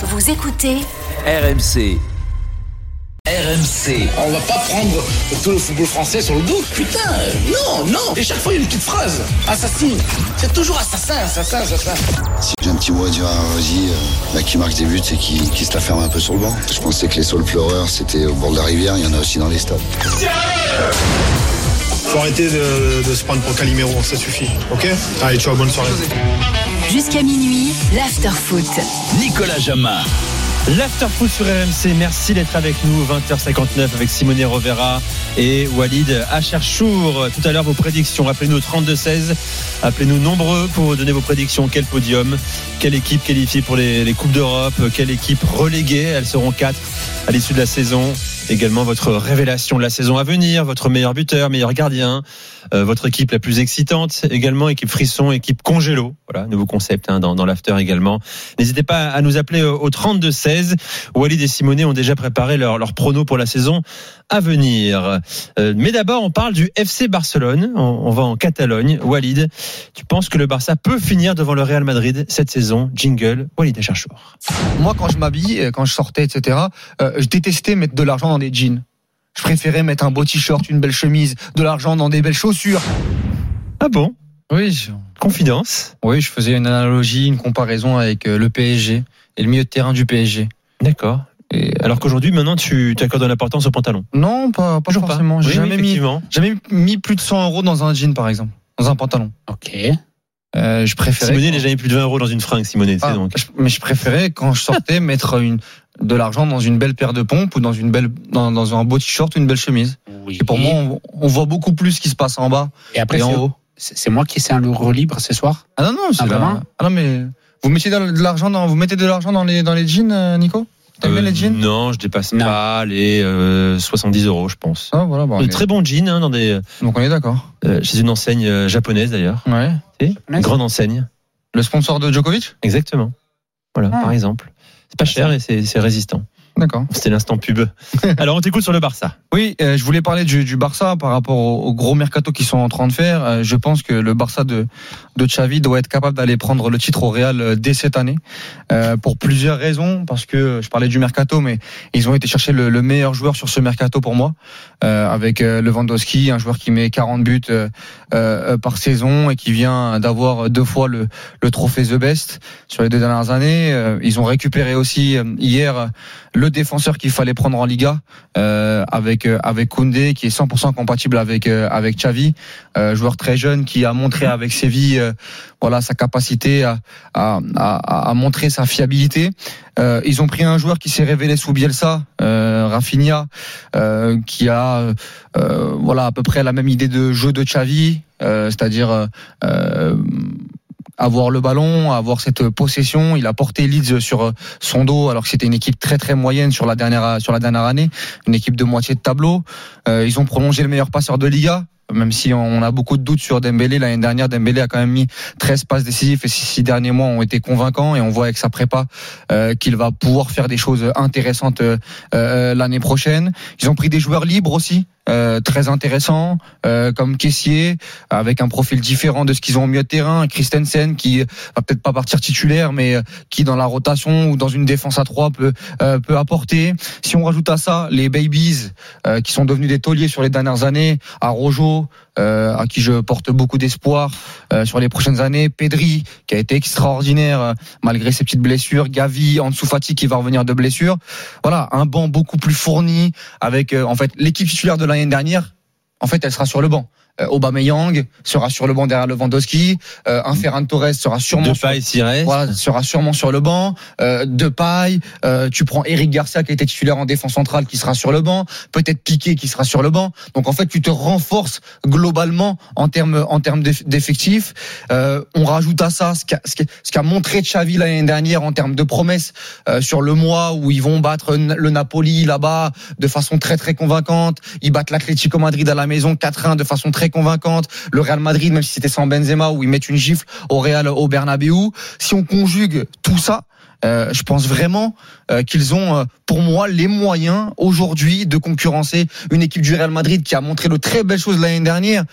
Vous écoutez RMC. RMC. On va pas prendre tout le football français sur le dos. Putain, non, non. Et chaque fois, il y a une petite phrase. Assassin. C'est toujours assassin, assassin, assassin. Si j'ai un petit mot à dire à Rosy, euh, bah, qui marque des buts et qui, qui se la ferme un peu sur le banc. Je pensais que les saules pleureurs, c'était au bord de la rivière, il y en a aussi dans les stades. Faut arrêter de, de se prendre pour Calimero, ça suffit. Ok? Allez, tu vois, bonne soirée. Jusqu'à minuit, l'afterfoot. Nicolas Jamin. L'afterfoot sur RMC, merci d'être avec nous. 20h59 avec Simone Rovera et Walid Acharchour. Tout à l'heure, vos prédictions. Appelez-nous au 32-16. Appelez-nous nombreux pour donner vos prédictions. Quel podium Quelle équipe qualifiée pour les, les Coupes d'Europe Quelle équipe reléguée Elles seront quatre à l'issue de la saison. Également votre révélation de la saison à venir, votre meilleur buteur, meilleur gardien, euh, votre équipe la plus excitante, également équipe frisson, équipe congélo. Voilà, nouveau concept hein, dans, dans l'after également. N'hésitez pas à nous appeler au 32-16. Walid et Simonet ont déjà préparé leur, leur prono pour la saison à venir. Euh, mais d'abord, on parle du FC Barcelone. On, va en Catalogne. Walid, tu penses que le Barça peut finir devant le Real Madrid cette saison? Jingle, Walid et Acharchour. Moi, quand je m'habille, euh, quand je sortais, etc., euh, je détestais mettre de l'argent dans des jeans. Je préférais mettre un beau t-shirt, une belle chemise, de l'argent dans des belles chaussures. Ah bon? Oui, je, Confidence oui, je faisais une analogie, une comparaison avec euh, le PSG et le milieu de terrain du PSG. D'accord. Et alors qu'aujourd'hui, maintenant, tu t'accordes de l'importance au pantalon? Non, pas, pas forcément. J'ai Oui, jamais, mis, jamais mis plus de 100 euros dans un jean, par exemple, dans un pantalon. Ok. Euh, je préférais. Simonet n'a jamais plus de 20 euros dans une fringue, Simonet. Ah, donc. je- mais je préférais quand je sortais mettre une de l'argent dans une belle paire de pompes ou dans une belle dans, dans un beau t-shirt ou une belle chemise. Oui. Et pour moi, on, on voit beaucoup plus ce qui se passe en bas et après, et en haut. C'est moi qui sais un euro libre ce soir. Ah non non, c'est Ah, la- vraiment ah non mais vous mettez de l'argent dans vous mettez de l'argent dans les dans les jeans, euh, Nico T'aimes Euh, les jeans Non, je dépasse Non. pas les euh, 70 euros, je pense. Ah voilà, bon, De est- très bons jeans hein, dans des, donc on est d'accord. euh, chez une enseigne euh, japonaise d'ailleurs. Ouais. Une grande enseigne. Le sponsor de Djokovic Exactement. Voilà, Ah. par exemple. C'est pas cher et c'est résistant. D'accord. C'était l'instant pub. Alors on t'écoute sur le Barça. Oui, euh, je voulais parler du, du Barça par rapport au, au gros mercato qu'ils sont en train de faire. Euh, je pense que le Barça de, de Xavi doit être capable d'aller prendre le titre au Real euh, dès cette année euh, pour plusieurs raisons. Parce que je parlais du mercato, mais ils ont été chercher le, le meilleur joueur sur ce mercato pour moi, avec Lewandowski, un joueur qui met 40 buts par saison et qui vient d'avoir deux fois le, le trophée The Best sur les deux dernières années. Ils ont récupéré aussi hier euh, le défenseur qu'il fallait prendre en Liga euh, avec euh, avec Koundé qui est 100% compatible avec euh, avec Xavi, euh, joueur très jeune qui a montré avec Séville euh, voilà sa capacité à, à, à, à montrer sa fiabilité. Euh, ils ont pris un joueur qui s'est révélé sous Bielsa, euh, Rafinha, euh, qui a euh, voilà à peu près la même idée de jeu de Xavi, euh, c'est-à-dire avoir le ballon, avoir cette possession. Il a porté Leeds sur son dos alors que c'était une équipe très très moyenne sur la dernière sur la dernière année, une équipe de moitié de tableau. Euh, ils ont prolongé le meilleur passeur de Liga. Même si on a beaucoup de doutes sur Dembélé, l'année dernière, Dembélé a quand même mis 13 passes décisives et ces six derniers mois ont été convaincants et on voit avec sa prépa euh, qu'il va pouvoir faire des choses intéressantes euh, euh, l'année prochaine. Ils ont pris des joueurs libres aussi, euh, très intéressants, euh, comme Caissier, avec un profil différent de ce qu'ils ont au milieu de terrain, Christensen qui va peut-être pas partir titulaire, mais euh, qui dans la rotation ou dans une défense à trois peut euh, peut apporter. Si on rajoute à ça les babies euh, qui sont devenus des tauliers sur les dernières années, à Rojo, euh, à qui je porte beaucoup d'espoir euh, sur les prochaines années, Pedri qui a été extraordinaire euh, malgré ses petites blessures, Gavi, Ansu Fati qui va revenir de blessure. Voilà, un banc beaucoup plus fourni avec en fait l'équipe titulaire de l'année dernière. En fait, elle sera sur le banc. Euh, Aubameyang sera sur le banc derrière Lewandowski. Euh, un Ferran Torres sera sûrement sur- voilà, sera sûrement sur le banc. Euh, Depay, euh, tu prends Eric Garcia qui été titulaire en défense centrale qui sera sur le banc, peut-être Piqué qui sera sur le banc. Donc en fait, tu te renforces globalement en termes en termes d'eff- d'effectifs. Euh, on rajoute à ça ce qu'a ce qu'a- montré Xavi l'année dernière en termes de promesses euh, sur le mois où ils vont battre le Napoli là-bas de façon très très convaincante. Ils battent l'Atlético Madrid à la maison 4-1 de façon très convaincante. Le Real Madrid, même si c'était sans Benzema, où ils mettent une gifle au Real au Bernabeu. Si on conjugue tout ça, Euh, je pense vraiment euh, qu'ils ont, euh, pour moi, les moyens aujourd'hui de concurrencer une équipe du Real Madrid qui a montré de très belles choses l'année dernière,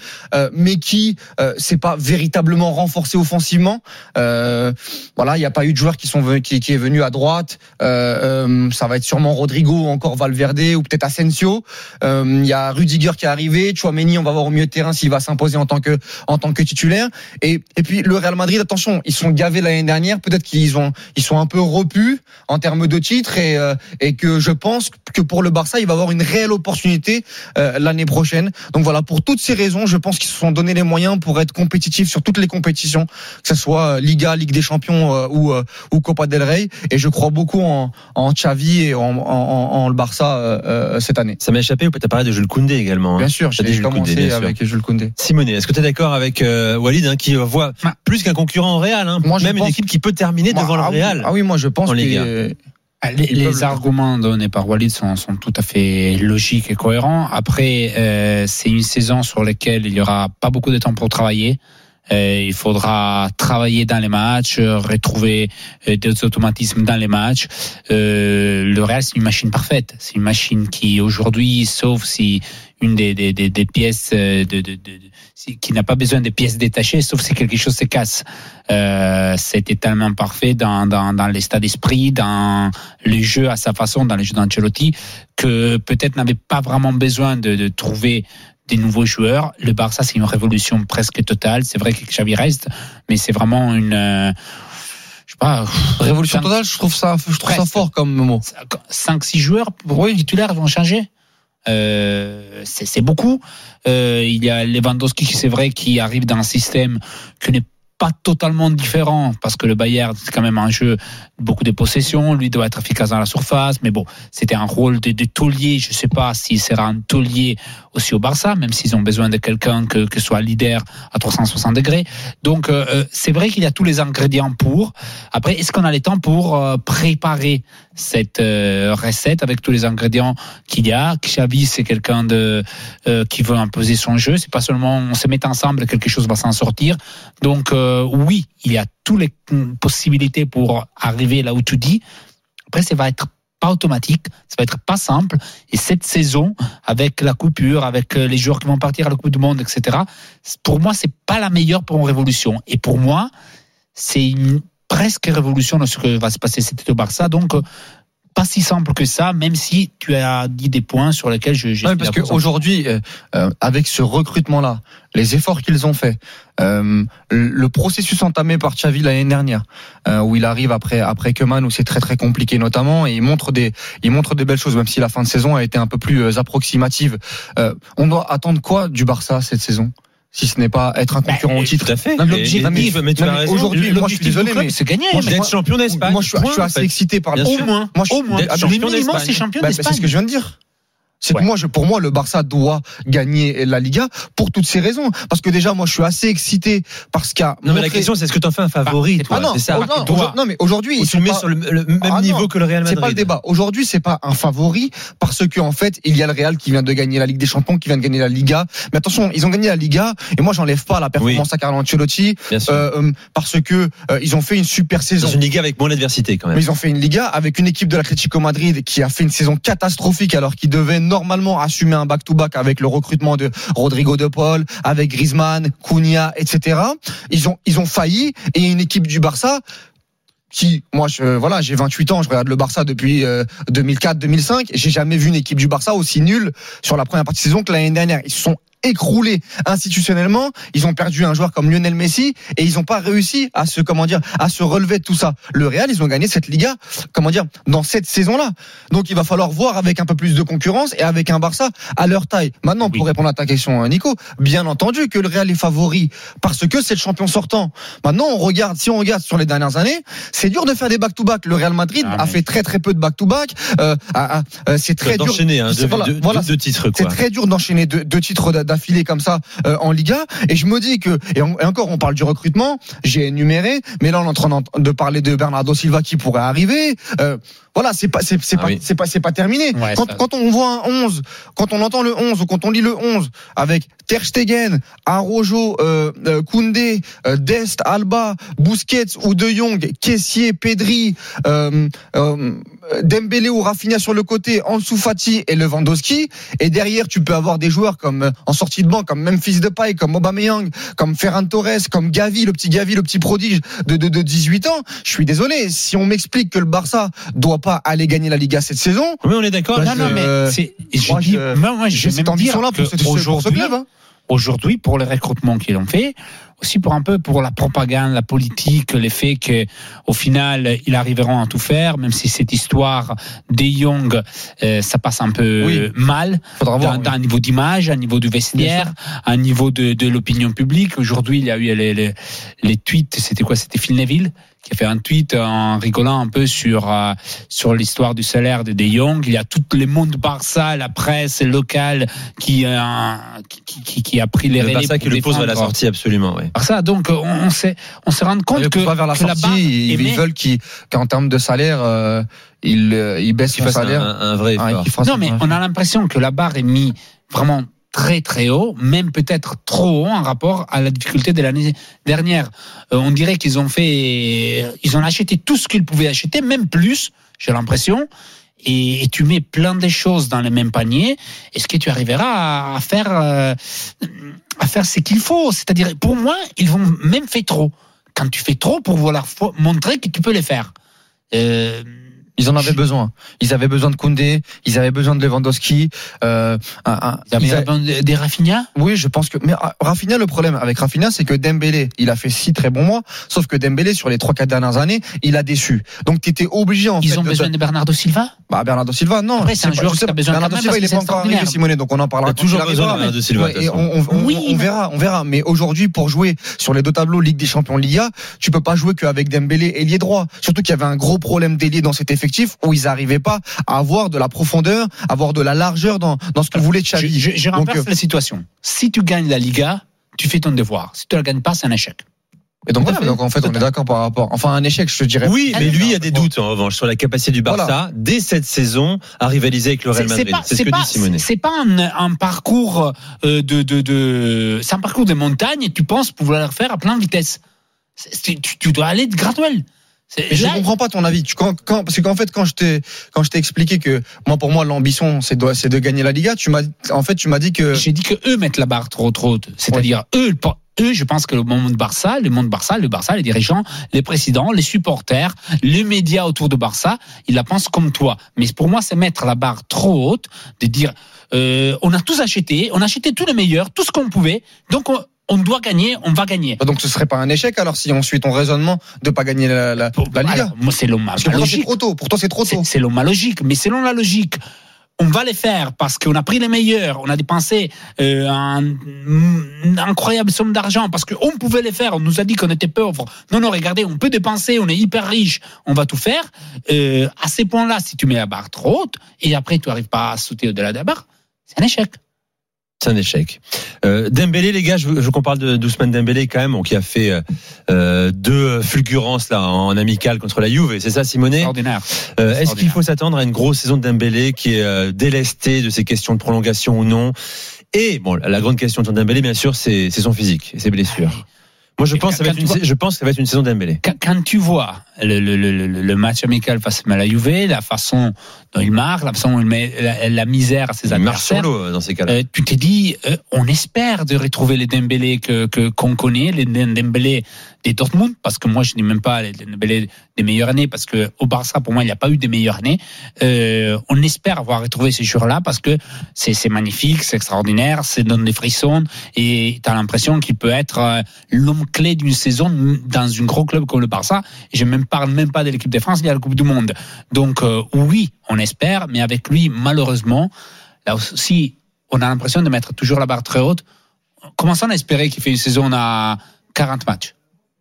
mais qui s'est pas véritablement renforcée offensivement. Voilà, il n'y a pas eu de joueurs qui sont qui, est venu à droite. Ça va être sûrement Rodrigo, encore Valverde ou peut-être Asensio. Il y a Rudiger qui est arrivé. Chouameni, on va voir au milieu de terrain s'il va s'imposer en tant que en tant que titulaire. Et et puis le Real Madrid, attention, ils sont gavés l'année dernière. Peut-être qu'ils ont ils sont un peu repus en termes de titres et euh, et que je pense que pour le Barça, il va avoir une réelle opportunité euh, l'année prochaine. Donc voilà, pour toutes ces raisons, je pense qu'ils se sont donné les moyens pour être compétitifs sur toutes les compétitions, que ce soit euh, Liga, Ligue des Champions euh, ou euh, ou Copa del Rey. Et je crois beaucoup en en Xavi et en en, en, en le Barça cette année. Ça m'a échappé ou peut-être parlé de Jules Koundé également. hein. Bien sûr, j'ai Koundé, commencé sûr. avec Jules Koundé. Simonet, est-ce que tu es d'accord avec euh, Walid hein, qui voit plus qu'un concurrent au Real, hein, Moi, même une équipe qui peut terminer Moi, devant le ah oui, Real Ah oui, moi je pense en que. Ah, Les, arguments donnés par Walid sont, sont tout à fait logiques et cohérents. Après, euh, c'est une saison sur laquelle il y aura pas beaucoup de temps pour travailler. Euh, il faudra travailler dans les matchs, euh, retrouver euh, des automatismes dans les matchs. Euh, le Real, c'est une machine parfaite. C'est une machine qui aujourd'hui, sauf si une des, des, des, des pièces euh, de, de, de, qui n'a pas besoin de pièces détachées, sauf si quelque chose se casse. Euh, C'était tellement parfait dans, dans, dans l'état d'esprit, dans le jeu à sa façon, dans le jeu d'Ancelotti, que peut-être n'avait pas vraiment besoin de, de trouver des nouveaux joueurs. Le Barça, c'est une révolution presque totale. C'est vrai que Xavi reste, mais c'est vraiment une, euh, je sais pas, révolution totale, je trouve ça je trouve ça fort comme mot. 5-6 joueurs pour titulaires vont changer. Euh, c'est beaucoup. Euh, il y a Lewandowski, c'est vrai, qui arrive dans un système qui n'est pas totalement différent parce que le Bayern c'est quand même un jeu beaucoup de possession lui doit être efficace dans la surface. Mais bon c'était un rôle de, de taulier. Je sais pas s'il sera un taulier aussi au Barça même s'ils ont besoin de quelqu'un que, que soit leader à 360 degrés. Donc euh, euh, c'est vrai qu'il y a tous les ingrédients pour. Après est-ce qu'on a le temps pour euh, préparer cette euh, recette avec tous les ingrédients qu'il y a Xavi c'est quelqu'un de euh, qui veut imposer son jeu c'est pas seulement on se met ensemble quelque chose va s'en sortir donc euh, oui, il y a toutes les possibilités pour arriver là où tu dis. Après, ça va être pas automatique, ça va être pas simple. Et cette saison, avec la coupure, avec les joueurs qui vont partir à la Coupe du Monde, etc. Pour moi, c'est pas la meilleure pour une révolution. Et pour moi, c'est une presque révolution de ce que va se passer cet été au Barça. Donc, euh, pas si simple que ça, même si tu as dit des points sur lesquels je. suis parce qu'aujourd'hui, euh, euh, avec ce recrutement-là, les efforts qu'ils ont faits, euh, le processus entamé par Xavi l'année dernière, euh, où il arrive après après Keman, où c'est très très compliqué notamment, et il montre des il montre des belles choses, même si la fin de saison a été un peu plus approximative. On doit attendre quoi du Barça cette saison? Si ce n'est pas être un concurrent au titre Tout à fait. L'objectif- mais tu as raison. aujourd'hui, moi, je suis L'objectif désolé, mais- c'est gagner. moi, je- d'être champion d'Espagne. Moi, je suis, suis assez excité par le-. Au moins, Moi, je- au moins. d'être Le champion d'Espagne. c'est champion Bah, bah, C'est ce d'Espagne. que je viens de dire. C'est que Ouais. moi, je, pour moi, le Barça doit gagner la Liga pour toutes ces raisons. Parce que déjà, moi, je suis assez excité parce a Non, mais la question, c'est est-ce que tu en fais un favori, toi? Ah non, C'est ça. oh, non, Toi. aujourd'hui- non, mais aujourd'hui, Ou ils tu le mets pas- sur le, le même Ah niveau non, que le Real C'est Madrid. pas le débat. Aujourd'hui, c'est pas un favori parce que en fait, il y a le Real qui vient de gagner la Ligue des Champions, qui vient de gagner la Liga. Mais attention, ils ont gagné la Liga et moi, j'enlève pas la performance à Carlo Ancelotti Bien sûr. euh, euh, parce que euh, ils ont fait une super saison. Dans une Liga avec moins d'adversité, quand même. Mais ils ont fait une Liga avec une équipe de l'Atlético Madrid qui a fait une saison catastrophique alors qu'ils devaient normalement assumer un back-to-back avec le recrutement de Rodrigo de Paul, avec Griezmann, Cunha, etc. Ils ont, ils ont failli et une équipe du Barça qui, moi, je, voilà, j'ai 28 ans, je regarde le Barça depuis 2004-2005. J'ai jamais vu une équipe du Barça aussi nulle sur la première partie de saison que l'année dernière. Ils sont écroulés institutionnellement. Ils ont perdu un joueur comme Lionel Messi et ils n'ont pas réussi à se, comment dire, à se relever de tout ça. Le Real, ils ont gagné cette Liga, comment dire, dans cette saison-là. Donc il va falloir voir avec un peu plus de concurrence et avec un Barça à leur taille. Maintenant, pour répondre à ta question, Nico, bien entendu que le Real est favori parce que c'est le champion sortant. Maintenant, on regarde, si on regarde sur les dernières années, c'est dur de faire des back-to-back. Le Real Madrid Ah, a fait très très peu de back-to-back. Euh, euh, c'est très dur d'enchaîner, hein, voilà, voilà, titres, c'est très dur d'enchaîner deux, titres d'affilée comme ça euh, en Liga. Et je me dis que, et, en- et encore, on parle du recrutement, j'ai énuméré, mais là on est en train de parler de Bernardo Silva qui pourrait arriver. Euh, voilà, c'est pas, c'est, c'est Ah pas, oui. c'est pas, c'est pas terminé. Ouais, quand, ça- quand on voit un 11, quand on entend le 11 ou quand on lit le 11 avec Ter Stegen, Arojo, euh, euh, Koundé, euh, Dest, Alba, Busquets ou De Jong, Kessier, Pedri, euh, euh, Dembélé ou Rafinha sur le côté, Ansu Fati et Lewandowski. Et derrière, tu peux avoir des joueurs comme euh, en sortie de banc, comme Memphis Depay, comme Aubameyang, comme Ferran Torres, comme Gavi, le petit Gavi, le petit prodige de, de, de 18 ans. Je suis désolé, si on m'explique que le Barça doit pas aller gagner la Liga cette saison, Oui, on est d'accord. Non, non, mais euh, c'est, je moi, dis, je- moi, je j'ai vais même dire ambition-là pour ce, que pour ce aujourd'hui, club. hein. aujourd'hui, pour les recrutements qu'ils ont fait, aussi pour un peu pour la propagande, la politique, les faits que, au final, ils arriveront à tout faire, même si cette histoire des Young, euh, ça passe un peu Oui. mal, Faudra voir. oui. d'un niveau d'image, un niveau du vestiaire, un niveau de, de l'opinion publique. Aujourd'hui, il y a eu les, les, les tweets, c'était quoi? C'était Phil Neville qui a fait un tweet en rigolant un peu sur euh, sur l'histoire du salaire de De Jong. Il y a tout le monde Barça, la presse locale qui euh, qui, qui, qui a pris les Le Barça qui le pose à la sortie, absolument. Ouais. Barça. Donc on, on s'est on s'est rendu compte que, vers la que sortie, ils, ils veulent qu'ils- qu'en termes de salaire, euh, ils, euh, ils baissent son fasse un, salaire. un- un vrai Ah, effort. qu'ils fassent Non, un- mais on a l'impression que la barre est mise vraiment très très haut, même peut-être trop haut en rapport à la difficulté de l'année dernière. Euh, on dirait qu'ils ont fait, ils ont acheté tout ce qu'ils pouvaient acheter, même plus, j'ai l'impression. Et, tu mets plein de choses dans le même panier. Est-ce que tu arriveras à, faire, euh, à faire ce qu'il faut? C'est-à-dire, pour moi, ils vont même fait trop. Quand tu fais trop pour vouloir montrer que tu peux les faire. Euh, Ils en avaient besoin. Ils avaient besoin de Koundé, ils avaient besoin de Lewandowski. Euh, un- un- ils avaient ils a- des Rafinha? Oui, je pense que. Mais ah, Rafinha, le problème avec Rafinha, c'est que Dembélé, il a fait six très bons mois. Sauf que Dembélé, sur les trois quatre dernières années, il a déçu. Donc, tu étais obligé en Ils fait. ont de- besoin de Bernardo Silva? Bah, Bernardo Silva, non. Après, c'est un pas- joueur sais qui a besoin Bernardo Silva, il est pas encore arrivé, extraordinaire. Simone, donc on en parlera. A toujours il besoin de Bernardo Silva, Ouais, et on, Oui, on verra, on verra. Mais aujourd'hui, pour jouer sur les deux tableaux Ligue des Champions Liga, tu peux pas jouer qu'avec Dembélé et lié droit. Surtout qu'il y avait un gros problème d'ailier dans cet effectif où ils n'arrivaient pas à avoir de la profondeur, avoir de la largeur dans, dans ce que voulait Je, Xavi. je, je Donc, renverse euh, la situation. Si tu gagnes la Liga, tu fais ton devoir. Si tu la gagnes pas, c'est un échec. Et donc, voilà, en fait, on est d'accord par rapport. Enfin, un échec, je te dirais. Oui, mais lui, il y a des doutes en revanche sur la capacité du Barça Voilà. dès cette saison à rivaliser avec le Real Madrid. C'est ce que pas, dit Simone. c'est pas un, un parcours euh, de, de, de c'est un parcours de montagne et tu penses pouvoir le faire à plein vitesse. Tu, tu dois aller de graduel. Je là, comprends pas ton avis. Tu, quand, quand, parce qu'en fait, quand je t'ai, quand je t'ai expliqué que moi, pour moi, l'ambition, c'est de, c'est de gagner la Liga, tu m'as, en fait, tu m'as dit que. J'ai dit que eux mettent la barre trop trop haute. C'est-à-dire eux, eux, je pense que le monde Barça, le monde Barça, le Barça, les dirigeants, les présidents, les supporters, les médias autour de Barça, ils la pensent comme toi. Mais pour moi, c'est mettre la barre trop haute, de dire euh, on a tous acheté, on a acheté tout le meilleur, tout ce qu'on pouvait, donc on, on doit gagner, on va gagner. Donc, ce serait pas un échec alors si on suit ton raisonnement de pas gagner la, la, la Liga. Alors, moi, c'est toi, c'est logique. trop tôt. Pour toi, c'est trop tôt. c'est l'homme logique, mais selon la logique, on va les faire parce qu'on a pris les meilleurs, on a dépensé euh, un, une incroyable somme d'argent parce qu'on pouvait les faire. On nous a dit qu'on était pauvres. Non, non, regardez, on peut dépenser, on est hyper riche, on va tout faire. Euh, à ces points-là, si tu mets la barre trop haute et après tu arrives pas à sauter au-delà de la barre, c'est un échec. C'est un échec. Euh, Dembélé, les gars, je veux, qu'on parle de d'Ousmane Dembélé quand même, bon, qui a fait euh, euh, deux fulgurances là en amical contre la Juve. C'est ça, Simonet? Euh, Est-ce qu'il faut s'attendre à une grosse saison de Dembélé qui est euh, délestée de ces questions de prolongation ou non? Et bon, la grande question de Dembélé, bien sûr, c'est c'est son physique et ses blessures. Moi, je pense, ça va être une, vois- je pense que ça va être une saison de Dembélé. Quand, quand tu vois le, le, le, le- le match amical face à la Juve, la façon dont il marque, la façon dont il met la, la misère à ses Il marche adversaires, l'eau euh, dans ces cas-là. Euh, tu t'es dit, euh, on espère de retrouver les Dembélé que que- qu'on connaît, les Dembélé des Dortmund, parce que moi je dis même pas les meilleures années, parce que au Barça pour moi il n'y a pas eu des meilleures années. Euh, on espère avoir retrouvé ces joueurs-là parce que c'est magnifique, c'est extraordinaire, c'est donne des frissons et tu as l'impression qu'il peut être euh, l'homme clé d'une saison dans un gros club comme le Barça. Et je ne parle même pas de l'équipe de France ni à la Coupe du Monde. Donc euh, oui, on espère, mais avec lui malheureusement là aussi on a l'impression de mettre toujours la barre très haute. Commençons à espérer qu'il fait une saison à 40 matchs.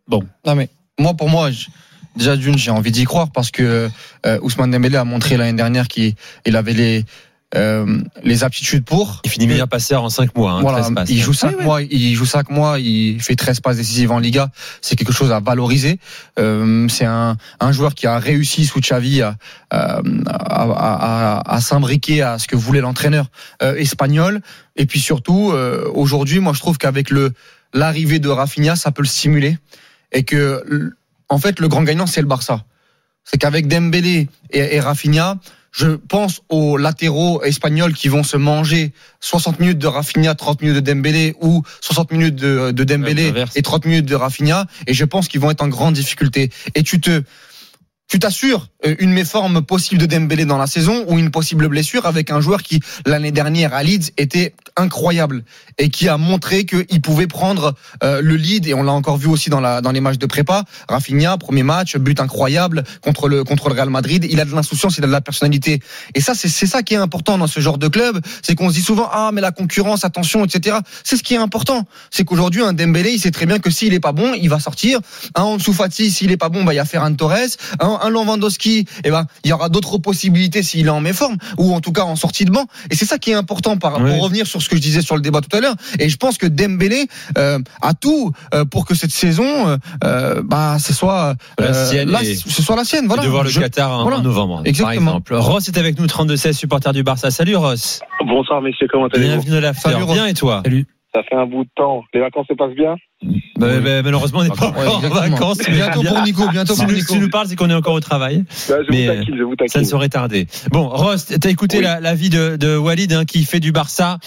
Bon, Non mais moi pour moi je- déjà d'une j'ai envie d'y croire parce que euh, Ousmane Dembélé a montré l'année dernière qu'il il avait les euh, les aptitudes pour. Il finit meilleur passeur en 5 mois. Hein, Voilà, 13 passes. il joue 5 mois, il joue cinq mois, il fait 13 passes décisives en Liga. C'est quelque chose à valoriser. Euh, c'est un, un joueur qui a réussi sous Xavi à, à, à, à, à s'imbriquer à ce que voulait l'entraîneur euh, espagnol. Et puis surtout, euh, aujourd'hui, moi je trouve qu'avec le l'arrivée de Rafinha, ça peut le stimuler et que en fait le grand gagnant c'est le Barça. C'est qu'avec Dembélé et, et Rafinha, je pense aux latéraux espagnols qui vont se manger 60 minutes de Rafinha, 30 minutes de Dembélé ou 60 minutes de, de Dembélé et 30 minutes de Rafinha et je pense qu'ils vont être en grande difficulté. Et tu te tu t'assures euh, une méforme possible de Dembélé dans la saison ou une possible blessure avec un joueur qui l'année dernière à Leeds était incroyable et qui a montré qu'il pouvait prendre euh, le lead et on l'a encore vu aussi dans la dans les matchs de prépa. Rafinha premier match but incroyable contre le contre le Real Madrid. Il a de l'insouciance, il a de la personnalité et ça c'est ça qui est important dans ce genre de club. C'est qu'on se dit souvent ah mais la concurrence attention etc. C'est ce qui est important. C'est qu'aujourd'hui un Dembélé il sait très bien que s'il est pas bon il va sortir. Un Ansu Fati s'il est pas bon bah il y a Ferran Torres. Un Lewandowski eh ben il y aura d'autres possibilités s'il est en méforme ou en tout cas en sortie de banc. Et c'est ça qui est important par, Oui. pour revenir sur ce que je disais sur le débat tout à l'heure. Et je pense que Dembélé euh, a tout euh, pour que cette saison, euh, euh, bah, ce soit La euh, sienne la- et- ce soit la sienne. Voilà. de voir le Je- Qatar en, voilà. en novembre. Exactement. Par exemple. Ross est avec nous, 32-16, supporter du Barça. Salut Ross. Bonsoir messieurs, comment allez-vous Bienvenue dans l'after. Salut, Ross. Bien et toi? Ça fait un bout de temps. Les vacances se passent bien Bah, bah, Malheureusement, on n'est pas Ouais, encore en vacances. mais Bientôt bien. pour Nico, bientôt Si pour nous, Nico. si nous parle, c'est qu'on est encore au travail. Bah, Je Mais, vous taquine, je vous Ça ne saurait tarder. Bon, Ross, t'as écouté Oui. la, la vie de, de Walid, hein, qui fait du Barça.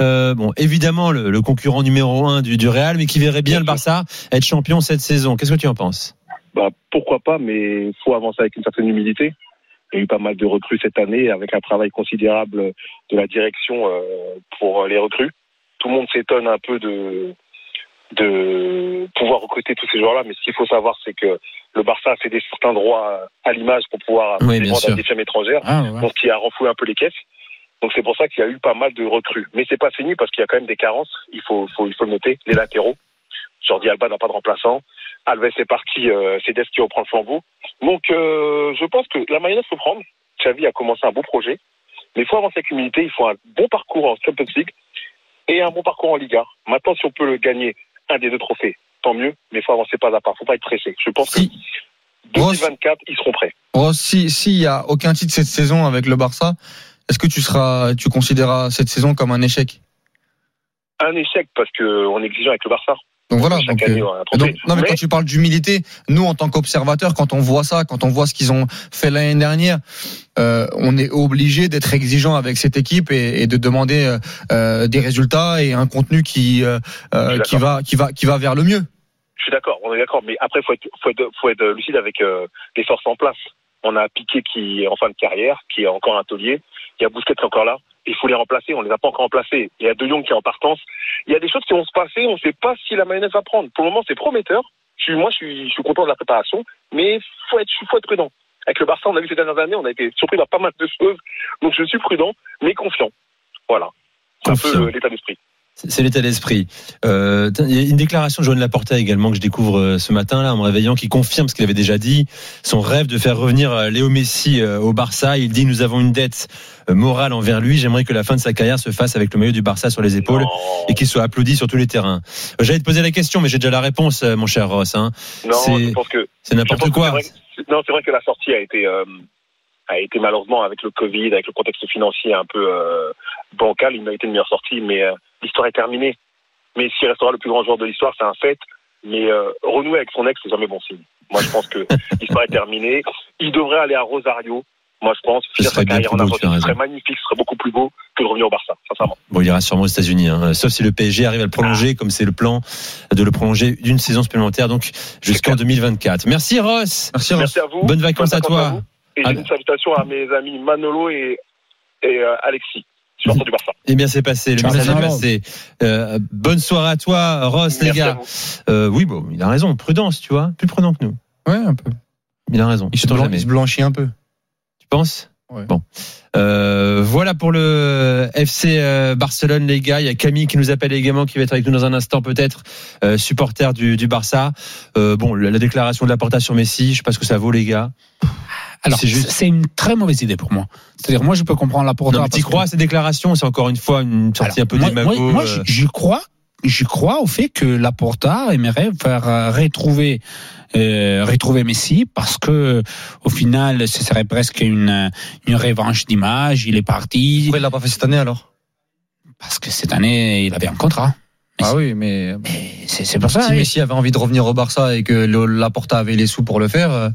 Euh, bon, évidemment, le, le concurrent numéro un du, du Real, mais qui verrait bien le Barça être champion cette saison. Qu'est-ce que tu en penses? Bah, pourquoi pas, mais il faut avancer avec une certaine humilité. Il y a eu pas mal de recrues cette année avec un travail considérable de la direction euh, pour les recrues. Tout le monde s'étonne un peu de, de pouvoir recruter tous ces joueurs-là, mais ce qu'il faut savoir, c'est que le Barça a des certains droits à l'image pour pouvoir Oui, à des femmes étrangères. Ah, ouais. donc qui a renfloué un peu les caisses. Donc c'est pour ça qu'il y a eu pas mal de recrues. Mais c'est pas fini parce qu'il y a quand même des carences. Il faut, faut, il faut le noter. Les latéraux. Jordi Alba n'a pas de remplaçant. Alves est parti. Euh, c'est Dest qui reprend le flambeau. Donc euh, je pense que la mayonnaise faut prendre. Xavi a commencé un beau projet. Mais il faut avancer avec humilité. Il faut un bon parcours en Champions League et un bon parcours en Liga. Maintenant, si on peut le gagner un des deux trophées, tant mieux. Mais il faut avancer pas à pas. faut pas être pressé. Je pense Si. que Ross. 2024, ils seront prêts. Si s'il y a aucun titre cette saison avec le Barça, est-ce que tu seras, tu considéreras cette saison comme un échec? Un échec parce qu'on est exigeant avec le Barça. Donc voilà. Donc, année, euh, donc, non, mais, Mais- quand tu parles d'humilité, nous, en tant qu'observateurs, quand on voit ça, quand on voit ce qu'ils ont fait l'année dernière, euh, on est obligé d'être exigeant avec cette équipe et, et de demander euh, euh, des résultats et un contenu qui qui va qui va qui va vers le mieux. Je suis d'accord, on est d'accord, mais après, faut être, faut être, faut être lucide avec les forces en place. On a Piqué qui est en fin de carrière, qui est encore un taulier. Il y a Bousquet qui est encore là. Il faut les remplacer. On les a pas encore remplacés. Il y a De Jong qui est en partance. Il y a des choses qui vont se passer. On ne sait pas si la mayonnaise va prendre. Pour le moment, c'est prometteur. Je suis, moi, je suis, je suis content de la préparation, mais faut être, faut être prudent. Avec le Barça, on a vu ces dernières années, on a été surpris par pas mal de choses. Donc, je suis prudent, mais confiant. Voilà. C'est un peu euh, l'état d'esprit. C'est l'état d'esprit. Euh, Il y a une déclaration de Joanne Laporta également que je découvre euh, ce matin là en me réveillant qui confirme ce qu'il avait déjà dit. Son rêve de faire revenir euh, Léo Messi au Barça. Il dit nous avons une dette morale envers lui. J'aimerais que la fin de sa carrière se fasse avec le maillot du Barça sur les épaules Non, et qu'il soit applaudi sur tous les terrains. J'allais te poser la question, mais j'ai déjà la réponse, mon cher Ross. Hein. non c'est- je pense que C'est Je pense n'importe quoi. que- non, c'est vrai que la sortie a été, euh, a été malheureusement avec le Covid, avec le contexte financier un peu euh, bancal, il méritait une meilleure sortie, mais euh, l'histoire est terminée. Mais s'il restera le plus grand joueur de l'histoire, c'est un fait. Mais renouer avec son ex, c'est jamais bon signe. Moi, je pense que l'histoire est terminée. Il devrait aller à Rosario. Moi, je pense finir serait sa bien carrière en Argentine, ce serait magnifique, ce serait beaucoup plus beau que de revenir au Barça, sincèrement. Bon, il ira sûrement aux États-Unis, hein. sauf si le PSG arrive à le prolonger, comme c'est le plan de le prolonger d'une saison supplémentaire, donc jusqu'en 2024. Merci Ross. Merci. Ross. Merci à vous. Bonnes vacances à Bonnes toi. vous. Et Ah. une salutation à mes amis Manolo et, et euh, Alexis, supporters du Barça. Eh bien, c'est passé. Le message est passé. Euh, bonne soirée à toi, Ross, les Merci à gars. Euh, oui, bon, il a raison. Prudence, tu vois. Plus prudent que nous. Ouais, un peu. Il a raison. Il se, Sait-on blan- jamais. il se blanchit un peu. Ouais. Bon. Euh, voilà pour le FC euh, Barcelone, les gars. Il y a Camille qui nous appelle également, qui va être avec nous dans un instant, peut-être, euh, supporter du, du Barça. Euh, bon, la, la déclaration de la porta sur Messi, je sais pas ce que ça vaut, les gars. Alors, C'est juste- une très mauvaise idée pour moi. C'est-à-dire, moi, je peux comprendre la Non, mais tu crois à ces déclarations C'est encore une fois une sortie un peu moi, démago. moi, moi, je, je crois, je crois au fait que Laporta aimerait faire euh, retrouver, euh, retrouver Messi parce que au final, ce serait presque une, une revanche d'image. Il est parti Pourquoi il l'a pas fait cette année alors? Parce que cette année, il avait un contrat. Ah oui, mais Et C'est pour ça. si oui. Messi avait envie de revenir au Barça et que le- Laporta avait les sous pour le faire, euh,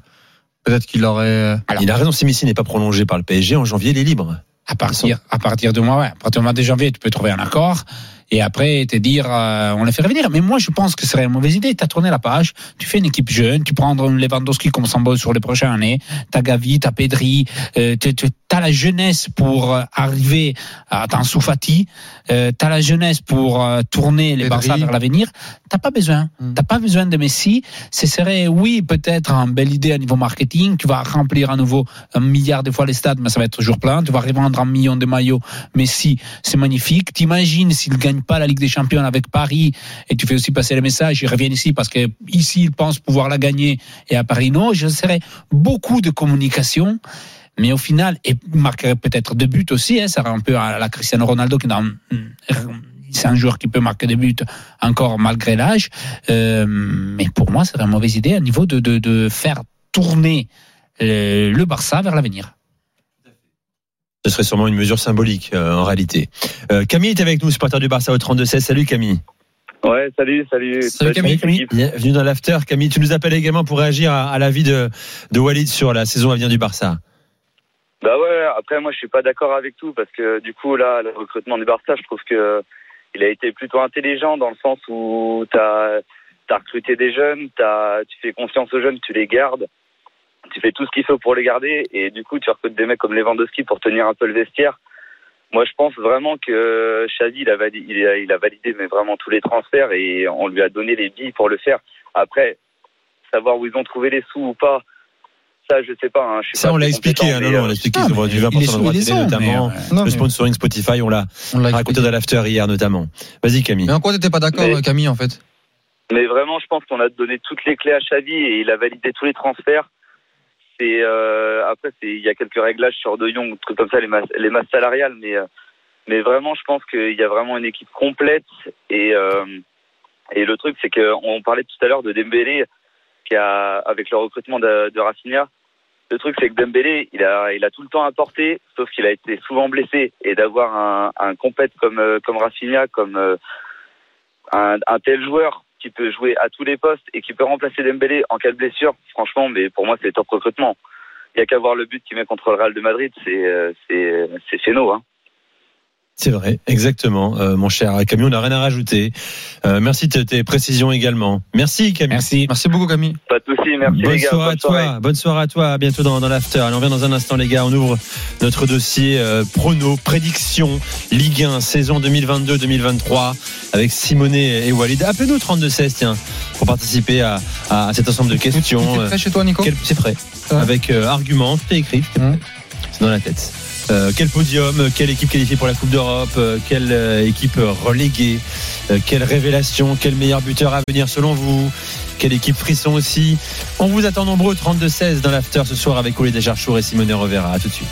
peut-être qu'il aurait. euh, Alors, Il a raison, si Messi n'est pas prolongé par le PSG, en janvier, il est libre. à partir, à partir du mois, ouais, à partir du mois de janvier, tu peux trouver un accord et après te dire euh, on le fait revenir. Mais moi, je pense que ce serait une mauvaise idée. Tu as tourné la page, tu fais une équipe jeune, tu prends un Lewandowski comme symbole sur les prochaines années, tu as Gavi, tu as Pedri, euh, tu as la jeunesse pour euh, arriver à t'en Soufati, euh, tu as la jeunesse pour euh, tourner les. Barça vers l'avenir. T'as pas besoin. Mm. T'as pas besoin de Messi. Ce serait, oui, peut-être une belle idée à niveau marketing. Tu vas remplir à nouveau un milliard de fois les stades, mais ça va être toujours plein. Tu vas revendre un million de maillots. Messi, c'est magnifique. T'imagines s'il gagne pas la Ligue des Champions avec Paris et tu fais aussi passer le message, ils reviennent ici parce que ici ils pensent pouvoir la gagner et à Paris non. Je serais beaucoup de communication. Mais au final, et marquerait peut-être deux buts aussi, hein, ça serait un peu à la Cristiano Ronaldo qui c'est un joueur qui peut marquer des buts encore malgré l'âge. Euh, mais pour moi, c'est une mauvaise idée à niveau de, de, de faire tourner euh, le Barça vers l'avenir. Ce serait sûrement une mesure symbolique euh, en réalité. Euh, Camille est avec nous, supporter du Barça au 32-16. Salut Camille. Ouais, salut, salut. Salut, Camille. Camille. Bienvenue dans l'after. Camille, tu nous appelles également pour réagir à, à l'avis de, de Walid sur la saison à venir du Barça. Bah ouais, après moi je suis pas d'accord avec tout parce que du coup là le recrutement du Barça, je trouve que il a été plutôt intelligent dans le sens où t'as as recruté des jeunes, t'as tu fais confiance aux jeunes, tu les gardes, tu fais tout ce qu'il faut pour les garder et du coup tu recrutes des mecs comme Lewandowski pour tenir un peu le vestiaire. Moi je pense vraiment que Xavi il a validé, il a, il a validé mais vraiment tous les transferts et on lui a donné les billes pour le faire. Après savoir où ils ont trouvé les sous ou pas. Ça, je sais pas. hein, je suis Ça, pas on l'a expliqué. Hein, non, non, euh, on l'a expliqué. Ah, Ils ont mais du il 20% est de droit télé, notamment. mais, euh, Le mais- sponsoring Spotify, on l'a on l'a raconté expliqué. dans l'after hier notamment. Vas-y Camille. Mais en quoi t'étais pas d'accord, Mais- Camille, en fait? Mais vraiment, je pense qu'on a donné toutes les clés à Xavi et il a validé tous les transferts. C'est euh, après, il y a quelques réglages sur De Jong, trucs comme ça, les masses, les masses salariales, mais euh, mais vraiment, je pense qu'il y a vraiment une équipe complète et euh, et le truc, c'est qu'on parlait tout à l'heure de Dembélé qui a avec le recrutement de, de. Le truc, c'est que Dembélé, il a il a tout le temps apporté, sauf qu'il a été souvent blessé et d'avoir un un compète comme euh, comme Rafinha, comme euh, un, un tel joueur qui peut jouer à tous les postes et qui peut remplacer Dembélé en cas de blessure, franchement, mais pour moi, c'est top recrutement. Il y a qu'à voir le but qu'il met contre le Real de Madrid, c'est euh, c'est c'est phéno, hein. C'est vrai, exactement, euh, mon cher Camille. On n'a rien à rajouter. Euh, merci de tes précisions également. Merci Camille. Merci. Merci beaucoup, Camille. Pas de soucis, merci Bonne les gars. soirée bonne à toi. Bonne soirée à toi. À bientôt dans, dans l'after. Allez, on revient dans un instant, les gars. On ouvre notre dossier euh, prono, prédiction, Ligue 1, saison 2022-2023 avec Simonet et Walid. Appelez-nous 32-16, tiens, pour participer à, à cet ensemble de questions. Tout est Euh, prêt chez toi, Nico C'est prêt. Ouais. Avec euh, arguments, tout est écrit. Hum. prêt. C'est dans la tête. Euh, quel podium, quelle équipe qualifiée pour la Coupe d'Europe, euh, quelle euh, équipe reléguée, quelle révélation, quel meilleur buteur à venir selon vous, quelle équipe frisson aussi. On vous attend nombreux 32-16 dans l'after ce soir avec Olivier Descharchour et Simone Rovera. À tout de suite.